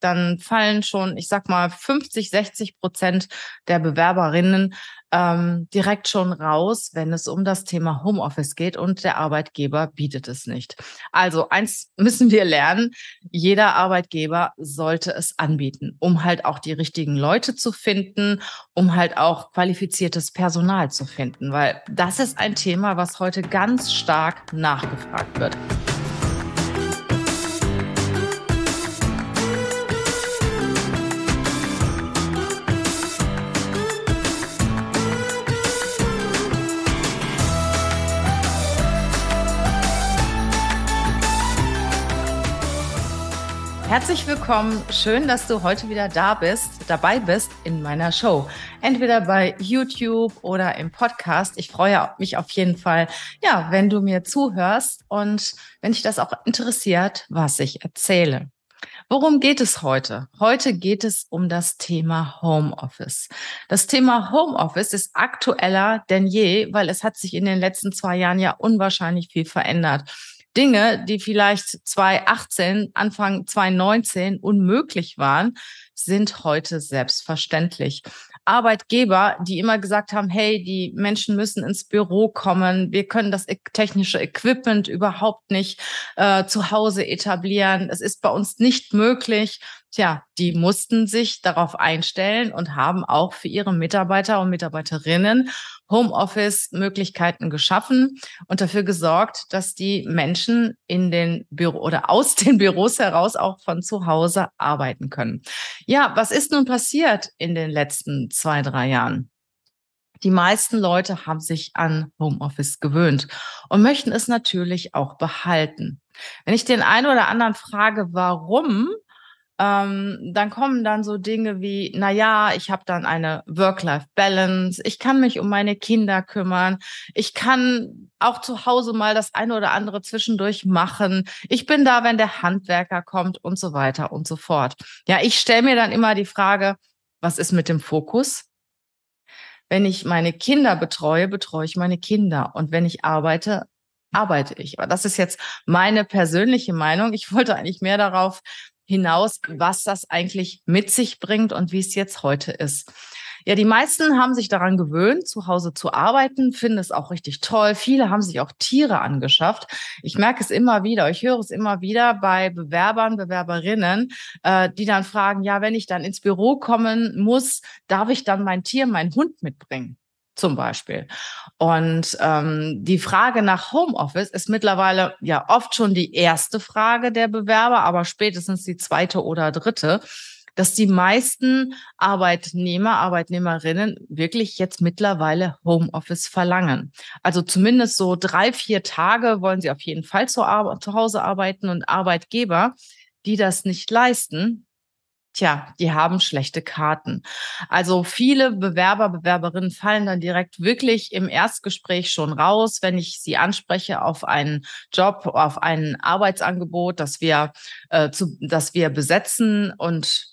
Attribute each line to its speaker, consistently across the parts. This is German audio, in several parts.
Speaker 1: dann fallen schon, ich sag mal, 50, 60 Prozent der Bewerberinnen ähm, direkt schon raus, wenn es um das Thema Homeoffice geht und der Arbeitgeber bietet es nicht. Also eins müssen wir lernen, jeder Arbeitgeber sollte es anbieten, um halt auch die richtigen Leute zu finden, um halt auch qualifiziertes Personal zu finden, weil das ist ein Thema, was heute ganz stark nachgefragt wird. Herzlich willkommen. Schön, dass du heute wieder da bist, dabei bist in meiner Show. Entweder bei YouTube oder im Podcast. Ich freue mich auf jeden Fall, ja, wenn du mir zuhörst und wenn dich das auch interessiert, was ich erzähle. Worum geht es heute? Heute geht es um das Thema Homeoffice. Das Thema Homeoffice ist aktueller denn je, weil es hat sich in den letzten zwei Jahren ja unwahrscheinlich viel verändert. Dinge, die vielleicht 2018, Anfang 2019 unmöglich waren, sind heute selbstverständlich. Arbeitgeber, die immer gesagt haben, hey, die Menschen müssen ins Büro kommen, wir können das e-, technische Equipment überhaupt nicht äh, zu Hause etablieren, es ist bei uns nicht möglich. Tja, die mussten sich darauf einstellen und haben auch für ihre Mitarbeiter und Mitarbeiterinnen Homeoffice-Möglichkeiten geschaffen und dafür gesorgt, dass die Menschen in den Büro oder aus den Büros heraus auch von zu Hause arbeiten können. Ja, was ist nun passiert in den letzten zwei, drei Jahren? Die meisten Leute haben sich an Homeoffice gewöhnt und möchten es natürlich auch behalten. Wenn ich den einen oder anderen frage, warum, ähm, dann kommen dann so Dinge wie, na ja, ich habe dann eine Work-Life-Balance, ich kann mich um meine Kinder kümmern, ich kann auch zu Hause mal das eine oder andere zwischendurch machen, ich bin da, wenn der Handwerker kommt und so weiter und so fort. Ja, ich stelle mir dann immer die Frage, was ist mit dem Fokus? Wenn ich meine Kinder betreue, betreue ich meine Kinder. Und wenn ich arbeite, arbeite ich. Aber das ist jetzt meine persönliche Meinung. Ich wollte eigentlich mehr darauf hinaus, was das eigentlich mit sich bringt und wie es jetzt heute ist. Ja, die meisten haben sich daran gewöhnt, zu Hause zu arbeiten, finden es auch richtig toll. Viele haben sich auch Tiere angeschafft. Ich merke es immer wieder, ich höre es immer wieder bei Bewerbern, Bewerberinnen, äh, die dann fragen, ja, wenn ich dann ins Büro kommen muss, darf ich dann mein Tier, meinen Hund mitbringen? Zum Beispiel. Und ähm, die Frage nach Homeoffice ist mittlerweile ja oft schon die erste Frage der Bewerber, aber spätestens die zweite oder dritte, dass die meisten Arbeitnehmer, Arbeitnehmerinnen wirklich jetzt mittlerweile Homeoffice verlangen. Also zumindest so drei, vier Tage wollen sie auf jeden Fall zu, zu Hause arbeiten und Arbeitgeber, die das nicht leisten, Tja, die haben schlechte Karten. Also viele Bewerber, Bewerberinnen fallen dann direkt wirklich im Erstgespräch schon raus, wenn ich sie anspreche auf einen Job, auf ein Arbeitsangebot, das wir, äh, zu, das wir besetzen und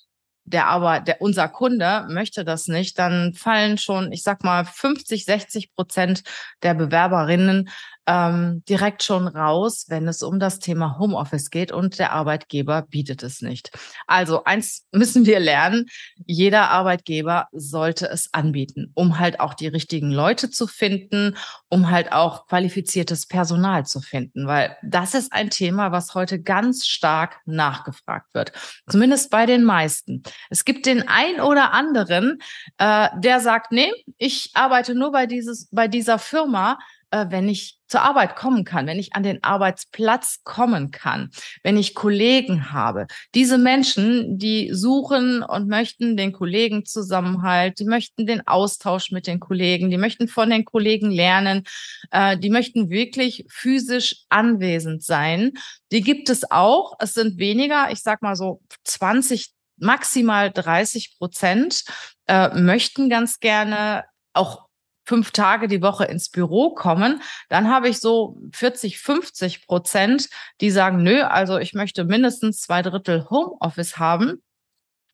Speaker 1: der aber, der, unser Kunde möchte das nicht, dann fallen schon, ich sag mal, 50, 60 Prozent der Bewerberinnen ähm, direkt schon raus, wenn es um das Thema Homeoffice geht und der Arbeitgeber bietet es nicht. Also eins müssen wir lernen, jeder Arbeitgeber sollte es anbieten, um halt auch die richtigen Leute zu finden, um halt auch qualifiziertes Personal zu finden, weil das ist ein Thema, was heute ganz stark nachgefragt wird, zumindest bei den meisten. Es gibt den ein oder anderen, äh, der sagt, nee, ich arbeite nur bei dieses, bei dieser Firma, wenn ich zur Arbeit kommen kann, wenn ich an den Arbeitsplatz kommen kann, wenn ich Kollegen habe. Diese Menschen, die suchen und möchten den Kollegenzusammenhalt, die möchten den Austausch mit den Kollegen, die möchten von den Kollegen lernen, äh, die möchten wirklich physisch anwesend sein. Die gibt es auch. Es sind weniger, ich sag mal so 20, maximal 30 Prozent äh, möchten ganz gerne auch fünf Tage die Woche ins Büro kommen, dann habe ich so 40, 50 Prozent, die sagen, nö, also ich möchte mindestens zwei Drittel Homeoffice haben.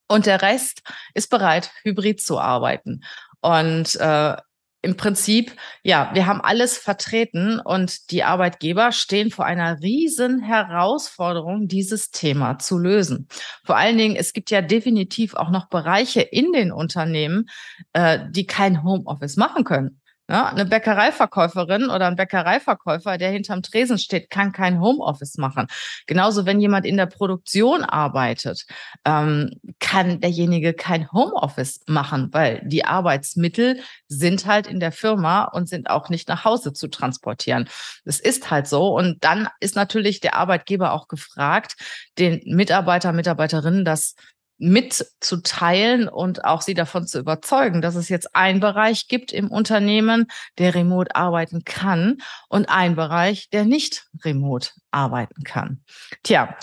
Speaker 1: Und der Rest ist bereit, hybrid zu arbeiten. Und äh, im Prinzip, ja, wir haben alles vertreten und die Arbeitgeber stehen vor einer riesen Herausforderung, dieses Thema zu lösen. Vor allen Dingen, es gibt ja definitiv auch noch Bereiche in den Unternehmen, äh, die kein Homeoffice machen können. Ja, eine Bäckereiverkäuferin oder ein Bäckereiverkäufer, der hinterm Tresen steht, kann kein Homeoffice machen. Genauso, wenn jemand in der Produktion arbeitet, ähm, kann derjenige kein Homeoffice machen, weil die Arbeitsmittel sind halt in der Firma und sind auch nicht nach Hause zu transportieren. Das ist halt so. Und dann ist natürlich der Arbeitgeber auch gefragt, den Mitarbeiter, Mitarbeiterinnen das mitzuteilen und auch sie davon zu überzeugen, dass es jetzt einen Bereich gibt im Unternehmen, der remote arbeiten kann und einen Bereich, der nicht remote arbeiten kann. Tja,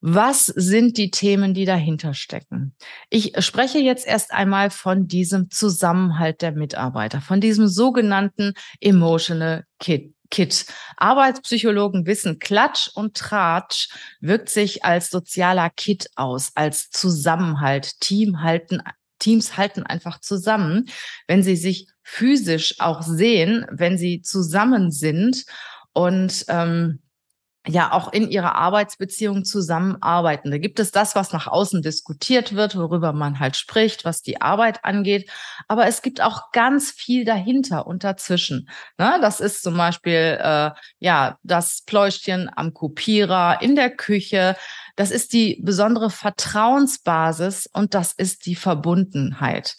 Speaker 1: was sind die Themen, die dahinter stecken? Ich spreche jetzt erst einmal von diesem Zusammenhalt der Mitarbeiter, von diesem sogenannten Emotional Kit. Kit. Arbeitspsychologen wissen, Klatsch und Tratsch wirkt sich als sozialer Kit aus, als Zusammenhalt. Team halten, Teams halten einfach zusammen, wenn sie sich physisch auch sehen, wenn sie zusammen sind und ähm, ja auch in ihrer Arbeitsbeziehung zusammenarbeiten. Da gibt es das, was nach außen diskutiert wird, worüber man halt spricht, was die Arbeit angeht. Aber es gibt auch ganz viel dahinter und dazwischen. Ne? Das ist zum Beispiel äh, ja das Pläuschchen am Kopierer in der Küche. Das ist die besondere Vertrauensbasis und das ist die Verbundenheit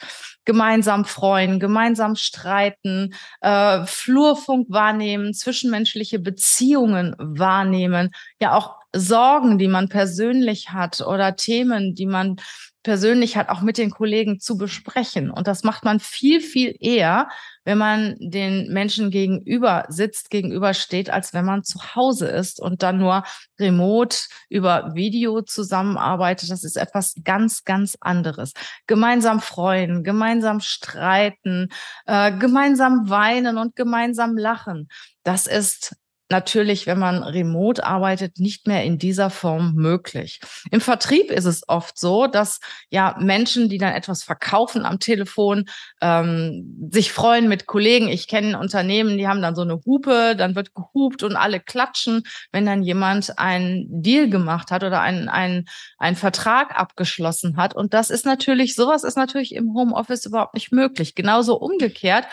Speaker 1: gemeinsam freuen, gemeinsam streiten, äh, Flurfunk wahrnehmen, zwischenmenschliche Beziehungen wahrnehmen, ja auch Sorgen, die man persönlich hat oder Themen, die man persönlich hat, auch mit den Kollegen zu besprechen. Und das macht man viel, viel eher, wenn man den Menschen gegenüber sitzt, gegenüber steht, als wenn man zu Hause ist und dann nur remote über Video zusammenarbeitet. Das ist etwas ganz, ganz anderes. Gemeinsam freuen, gemeinsam streiten, äh, gemeinsam weinen und gemeinsam lachen. Das ist natürlich, wenn man remote arbeitet, nicht mehr in dieser Form möglich. Im Vertrieb ist es oft so, dass ja Menschen, die dann etwas verkaufen am Telefon, ähm, sich freuen mit Kollegen. Ich kenne Unternehmen, die haben dann so eine Hupe, dann wird gehupt und alle klatschen, wenn dann jemand einen Deal gemacht hat oder einen, einen, einen Vertrag abgeschlossen hat. Und das ist natürlich, sowas ist natürlich im Homeoffice überhaupt nicht möglich. Genauso umgekehrt,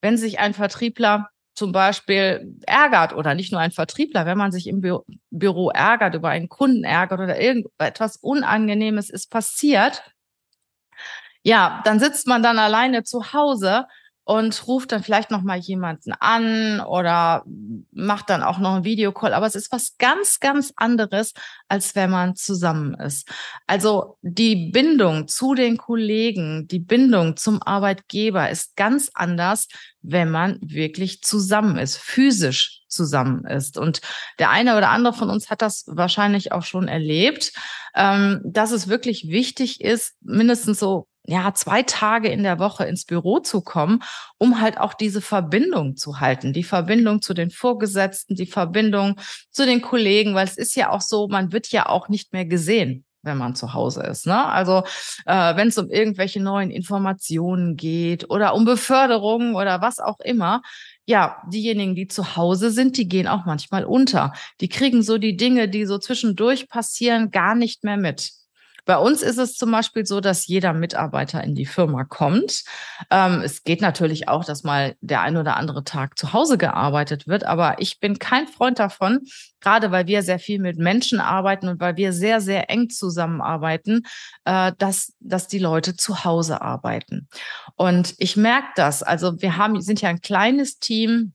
Speaker 1: wenn sich ein Vertriebler zum Beispiel ärgert oder nicht nur ein Vertriebler, wenn man sich im Bü Büro ärgert, über einen Kunden ärgert oder irgendetwas Unangenehmes ist passiert, ja, dann sitzt man dann alleine zu Hause und ruft dann vielleicht noch mal jemanden an oder macht dann auch noch einen Videocall. Aber es ist was ganz, ganz anderes, als wenn man zusammen ist. Also die Bindung zu den Kollegen, die Bindung zum Arbeitgeber ist ganz anders, wenn man wirklich zusammen ist, physisch zusammen ist. Und der eine oder andere von uns hat das wahrscheinlich auch schon erlebt, ähm, dass es wirklich wichtig ist, mindestens so ja, zwei Tage in der Woche ins Büro zu kommen, um halt auch diese Verbindung zu halten, die Verbindung zu den Vorgesetzten, die Verbindung zu den Kollegen, weil es ist ja auch so, man wird ja auch nicht mehr gesehen wenn man zu Hause ist. Ne? Also äh, wenn es um irgendwelche neuen Informationen geht oder um Beförderungen oder was auch immer, ja, diejenigen, die zu Hause sind, die gehen auch manchmal unter. Die kriegen so die Dinge, die so zwischendurch passieren, gar nicht mehr mit. Bei uns ist es zum Beispiel so, dass jeder Mitarbeiter in die Firma kommt. Ähm, es geht natürlich auch, dass mal der ein oder andere Tag zu Hause gearbeitet wird, aber ich bin kein Freund davon, gerade weil wir sehr viel mit Menschen arbeiten und weil wir sehr, sehr eng zusammenarbeiten, äh, dass, dass die Leute zu Hause arbeiten. Und ich merke das. Also wir haben, sind ja ein kleines Team.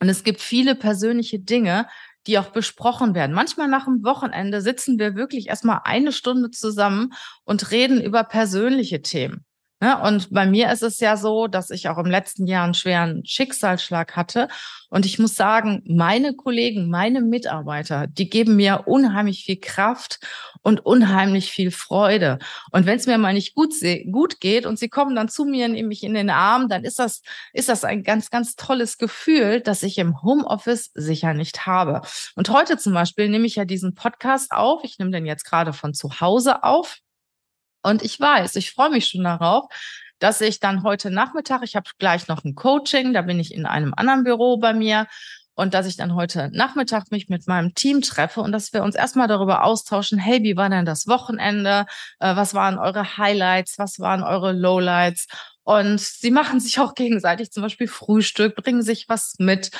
Speaker 1: Und es gibt viele persönliche Dinge, die auch besprochen werden. Manchmal nach dem Wochenende sitzen wir wirklich erstmal eine Stunde zusammen und reden über persönliche Themen. Ja, und bei mir ist es ja so, dass ich auch im letzten Jahr einen schweren Schicksalsschlag hatte. Und ich muss sagen, meine Kollegen, meine Mitarbeiter, die geben mir unheimlich viel Kraft und unheimlich viel Freude. Und wenn es mir mal nicht gut, gut geht und sie kommen dann zu mir, nehmen mich in den Arm, dann ist das, ist das ein ganz, ganz tolles Gefühl, das ich im Homeoffice sicher nicht habe. Und heute zum Beispiel nehme ich ja diesen Podcast auf. Ich nehme den jetzt gerade von zu Hause auf. Und ich weiß, ich freue mich schon darauf, dass ich dann heute Nachmittag, ich habe gleich noch ein Coaching, da bin ich in einem anderen Büro bei mir und dass ich dann heute Nachmittag mich mit meinem Team treffe und dass wir uns erstmal darüber austauschen, hey, wie war denn das Wochenende? Äh, was waren eure Highlights? Was waren eure Lowlights? Und sie machen sich auch gegenseitig zum Beispiel Frühstück, bringen sich was mit.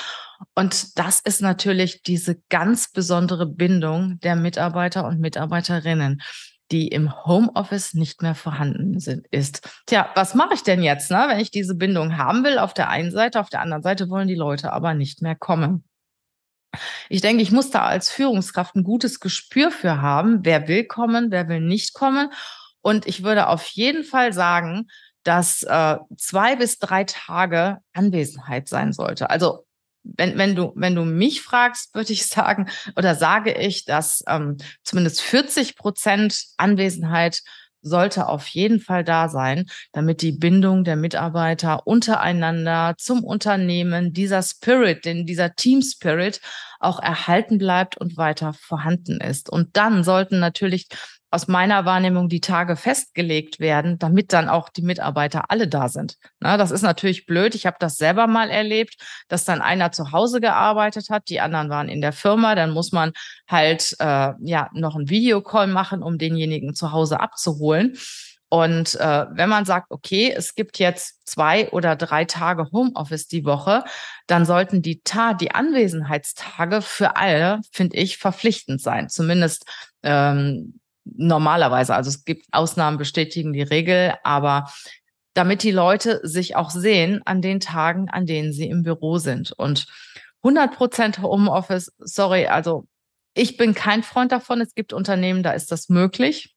Speaker 1: Und das ist natürlich diese ganz besondere Bindung der Mitarbeiter und Mitarbeiterinnen die im Homeoffice nicht mehr vorhanden sind, ist. Tja, was mache ich denn jetzt, ne, wenn ich diese Bindung haben will? Auf der einen Seite, auf der anderen Seite wollen die Leute aber nicht mehr kommen. Ich denke, ich muss da als Führungskraft ein gutes Gespür für haben, wer will kommen, wer will nicht kommen. Und ich würde auf jeden Fall sagen, dass äh, zwei bis drei Tage Anwesenheit sein sollte. Also wenn, wenn du, wenn du mich fragst, würde ich sagen, oder sage ich, dass ähm, zumindest 40 Prozent Anwesenheit sollte auf jeden Fall da sein, damit die Bindung der Mitarbeiter untereinander zum Unternehmen, dieser Spirit, dieser Team Spirit auch erhalten bleibt und weiter vorhanden ist. Und dann sollten natürlich aus meiner Wahrnehmung die Tage festgelegt werden, damit dann auch die Mitarbeiter alle da sind. Na, das ist natürlich blöd. Ich habe das selber mal erlebt, dass dann einer zu Hause gearbeitet hat, die anderen waren in der Firma. Dann muss man halt äh, ja noch ein Videocall machen, um denjenigen zu Hause abzuholen. Und äh, wenn man sagt, okay, es gibt jetzt zwei oder drei Tage Homeoffice die Woche, dann sollten die Ta die Anwesenheitstage für alle, finde ich, verpflichtend sein. Zumindest ähm, normalerweise. Also es gibt Ausnahmen bestätigen die Regel, aber damit die Leute sich auch sehen an den Tagen, an denen sie im Büro sind. Und 100 Prozent Homeoffice, sorry, also ich bin kein Freund davon. Es gibt Unternehmen, da ist das möglich.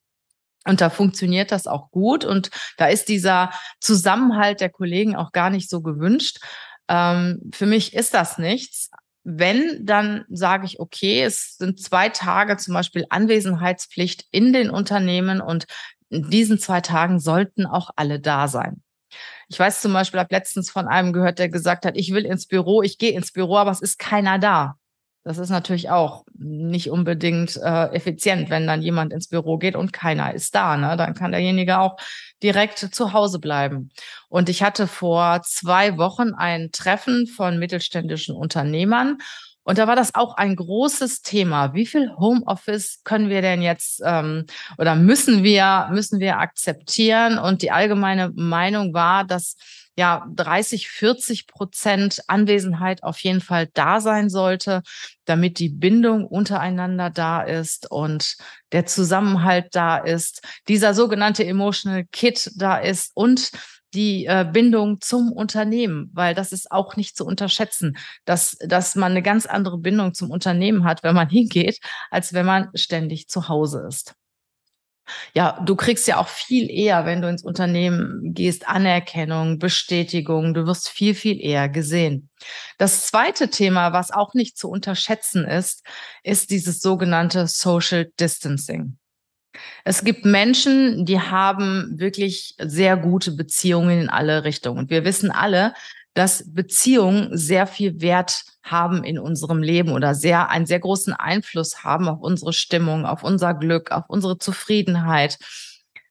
Speaker 1: Und da funktioniert das auch gut. Und da ist dieser Zusammenhalt der Kollegen auch gar nicht so gewünscht. Ähm, für mich ist das nichts. Wenn, dann sage ich, okay, es sind zwei Tage zum Beispiel Anwesenheitspflicht in den Unternehmen und in diesen zwei Tagen sollten auch alle da sein. Ich weiß zum Beispiel, habe letztens von einem gehört, der gesagt hat, ich will ins Büro, ich gehe ins Büro, aber es ist keiner da. Das ist natürlich auch nicht unbedingt äh, effizient, wenn dann jemand ins Büro geht und keiner ist da. Ne? Dann kann derjenige auch direkt zu Hause bleiben. Und ich hatte vor zwei Wochen ein Treffen von mittelständischen Unternehmern. Und da war das auch ein großes Thema. Wie viel Homeoffice können wir denn jetzt ähm, oder müssen wir müssen wir akzeptieren? Und die allgemeine Meinung war, dass ja 30, 40 Prozent Anwesenheit auf jeden Fall da sein sollte, damit die Bindung untereinander da ist und der Zusammenhalt da ist, dieser sogenannte Emotional Kit da ist und die äh, Bindung zum Unternehmen, weil das ist auch nicht zu unterschätzen, dass, dass man eine ganz andere Bindung zum Unternehmen hat, wenn man hingeht, als wenn man ständig zu Hause ist ja, du kriegst ja auch viel eher, wenn du ins Unternehmen gehst, Anerkennung, Bestätigung. Du wirst viel, viel eher gesehen. Das zweite Thema, was auch nicht zu unterschätzen ist, ist dieses sogenannte Social Distancing. Es gibt Menschen, die haben wirklich sehr gute Beziehungen in alle Richtungen. Und wir wissen alle, dass Beziehungen sehr viel Wert haben in unserem Leben oder sehr, einen sehr großen Einfluss haben auf unsere Stimmung, auf unser Glück, auf unsere Zufriedenheit,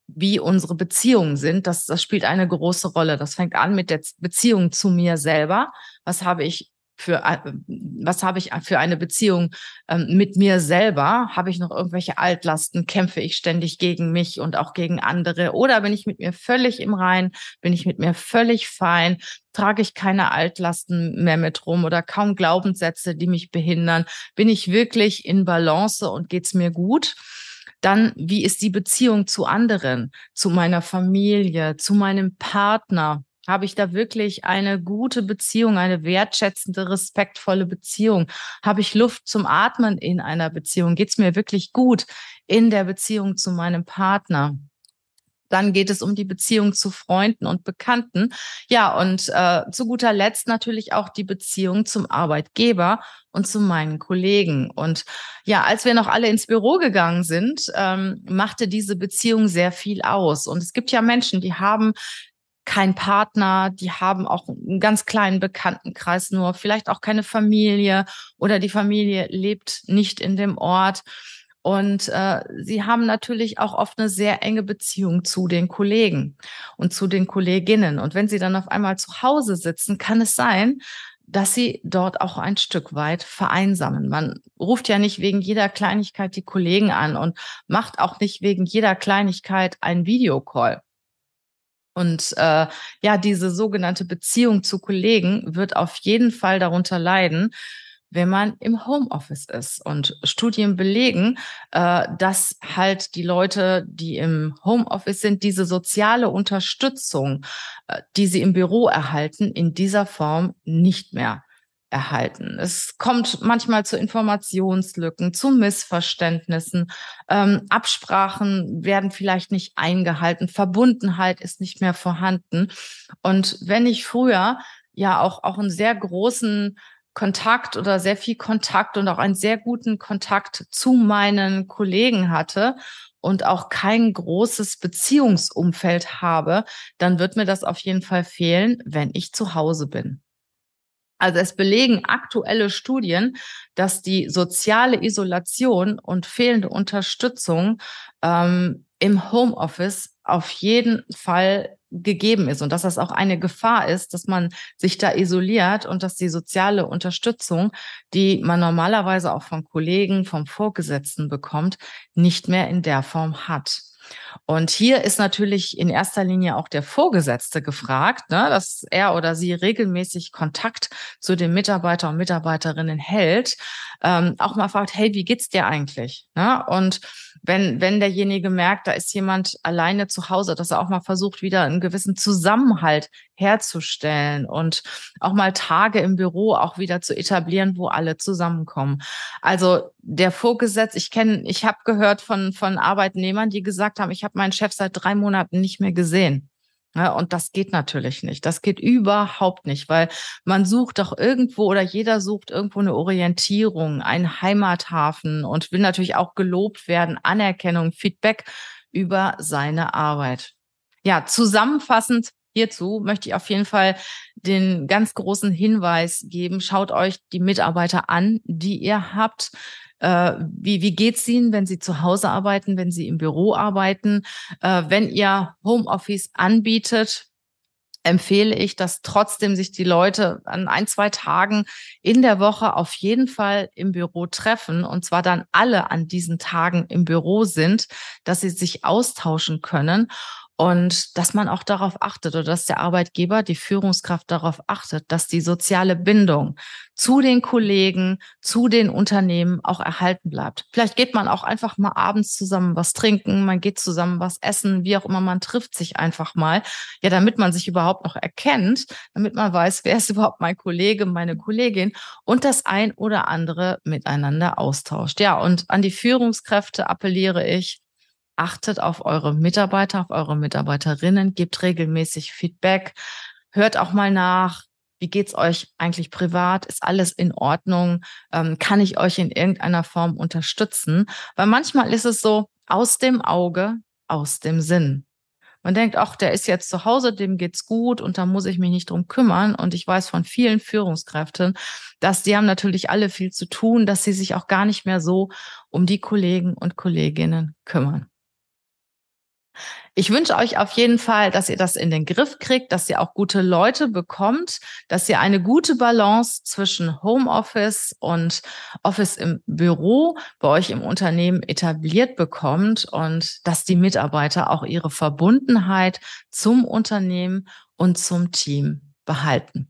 Speaker 1: wie unsere Beziehungen sind. Das, das spielt eine große Rolle. Das fängt an mit der Beziehung zu mir selber. Was habe ich für äh, was habe ich für eine Beziehung ähm, mit mir selber? Habe ich noch irgendwelche Altlasten? Kämpfe ich ständig gegen mich und auch gegen andere? Oder bin ich mit mir völlig im Rein? Bin ich mit mir völlig fein? Trage ich keine Altlasten mehr mit rum oder kaum Glaubenssätze, die mich behindern? Bin ich wirklich in Balance und geht's mir gut? Dann, wie ist die Beziehung zu anderen, zu meiner Familie, zu meinem Partner? Habe ich da wirklich eine gute Beziehung, eine wertschätzende, respektvolle Beziehung? Habe ich Luft zum Atmen in einer Beziehung? Geht es mir wirklich gut in der Beziehung zu meinem Partner? Dann geht es um die Beziehung zu Freunden und Bekannten. Ja, und äh, zu guter Letzt natürlich auch die Beziehung zum Arbeitgeber und zu meinen Kollegen. Und ja, als wir noch alle ins Büro gegangen sind, ähm, machte diese Beziehung sehr viel aus. Und es gibt ja Menschen, die haben kein Partner, die haben auch einen ganz kleinen Bekanntenkreis nur, vielleicht auch keine Familie oder die Familie lebt nicht in dem Ort. Und äh, sie haben natürlich auch oft eine sehr enge Beziehung zu den Kollegen und zu den Kolleginnen. Und wenn sie dann auf einmal zu Hause sitzen, kann es sein, dass sie dort auch ein Stück weit vereinsamen. Man ruft ja nicht wegen jeder Kleinigkeit die Kollegen an und macht auch nicht wegen jeder Kleinigkeit einen Videocall. Und äh, ja, diese sogenannte Beziehung zu Kollegen wird auf jeden Fall darunter leiden, wenn man im Homeoffice ist. Und Studien belegen, äh, dass halt die Leute, die im Homeoffice sind, diese soziale Unterstützung, äh, die sie im Büro erhalten, in dieser Form nicht mehr erhalten. Es kommt manchmal zu Informationslücken, zu Missverständnissen. Ähm, Absprachen werden vielleicht nicht eingehalten. Verbundenheit ist nicht mehr vorhanden. Und wenn ich früher ja auch, auch einen sehr großen Kontakt oder sehr viel Kontakt und auch einen sehr guten Kontakt zu meinen Kollegen hatte und auch kein großes Beziehungsumfeld habe, dann wird mir das auf jeden Fall fehlen, wenn ich zu Hause bin. Also es belegen aktuelle Studien, dass die soziale Isolation und fehlende Unterstützung ähm, im Homeoffice auf jeden Fall gegeben ist und dass das auch eine Gefahr ist, dass man sich da isoliert und dass die soziale Unterstützung, die man normalerweise auch von Kollegen, vom Vorgesetzten bekommt, nicht mehr in der Form hat. Und hier ist natürlich in erster Linie auch der Vorgesetzte gefragt, ne, dass er oder sie regelmäßig Kontakt zu den Mitarbeiter und Mitarbeiterinnen hält, ähm, auch mal fragt, hey, wie geht's dir eigentlich? Ne? Und wenn, wenn derjenige merkt, da ist jemand alleine zu Hause, dass er auch mal versucht, wieder einen gewissen Zusammenhalt herzustellen und auch mal Tage im Büro auch wieder zu etablieren, wo alle zusammenkommen. Also der Vorgesetzt, ich kenne, ich habe gehört von, von Arbeitnehmern, die gesagt haben, ich habe meinen Chef seit drei Monaten nicht mehr gesehen. Ja, und das geht natürlich nicht. Das geht überhaupt nicht, weil man sucht doch irgendwo oder jeder sucht irgendwo eine Orientierung, einen Heimathafen und will natürlich auch gelobt werden, Anerkennung, Feedback über seine Arbeit. Ja, zusammenfassend hierzu möchte ich auf jeden Fall den ganz großen Hinweis geben. Schaut euch die Mitarbeiter an, die ihr habt. Äh, wie, wie geht's Ihnen, wenn Sie zu Hause arbeiten, wenn Sie im Büro arbeiten? Äh, wenn ihr Homeoffice anbietet, empfehle ich, dass trotzdem sich die Leute an ein, zwei Tagen in der Woche auf jeden Fall im Büro treffen und zwar dann alle an diesen Tagen im Büro sind, dass sie sich austauschen können und dass man auch darauf achtet oder dass der Arbeitgeber, die Führungskraft darauf achtet, dass die soziale Bindung zu den Kollegen, zu den Unternehmen auch erhalten bleibt. Vielleicht geht man auch einfach mal abends zusammen was trinken, man geht zusammen was essen, wie auch immer, man trifft sich einfach mal, ja, damit man sich überhaupt noch erkennt, damit man weiß, wer ist überhaupt mein Kollege, meine Kollegin und das ein oder andere miteinander austauscht. Ja, und an die Führungskräfte appelliere ich, achtet auf eure Mitarbeiter, auf eure Mitarbeiterinnen, gebt regelmäßig Feedback, hört auch mal nach, wie geht's euch eigentlich privat? Ist alles in Ordnung? Ähm, kann ich euch in irgendeiner Form unterstützen? Weil manchmal ist es so aus dem Auge, aus dem Sinn. Man denkt, ach, der ist jetzt zu Hause, dem geht's gut und da muss ich mich nicht drum kümmern. Und ich weiß von vielen Führungskräften, dass die haben natürlich alle viel zu tun, dass sie sich auch gar nicht mehr so um die Kollegen und Kolleginnen kümmern. Ich wünsche euch auf jeden Fall, dass ihr das in den Griff kriegt, dass ihr auch gute Leute bekommt, dass ihr eine gute Balance zwischen Homeoffice und Office im Büro bei euch im Unternehmen etabliert bekommt und dass die Mitarbeiter auch ihre Verbundenheit zum Unternehmen und zum Team behalten.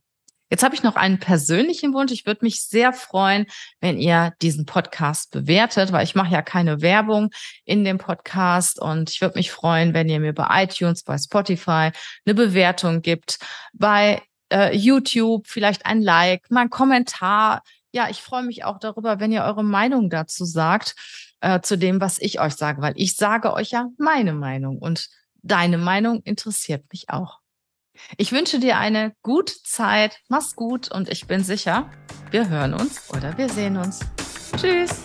Speaker 1: Jetzt habe ich noch einen persönlichen Wunsch. Ich würde mich sehr freuen, wenn ihr diesen Podcast bewertet, weil ich mache ja keine Werbung in dem Podcast und ich würde mich freuen, wenn ihr mir bei iTunes, bei Spotify eine Bewertung gibt, bei äh, YouTube vielleicht ein Like, mal ein Kommentar. Ja, ich freue mich auch darüber, wenn ihr eure Meinung dazu sagt, äh, zu dem, was ich euch sage, weil ich sage euch ja meine Meinung und deine Meinung interessiert mich auch. Ich wünsche dir eine gute Zeit, mach's gut und ich bin sicher, wir hören uns oder wir sehen uns. Tschüss!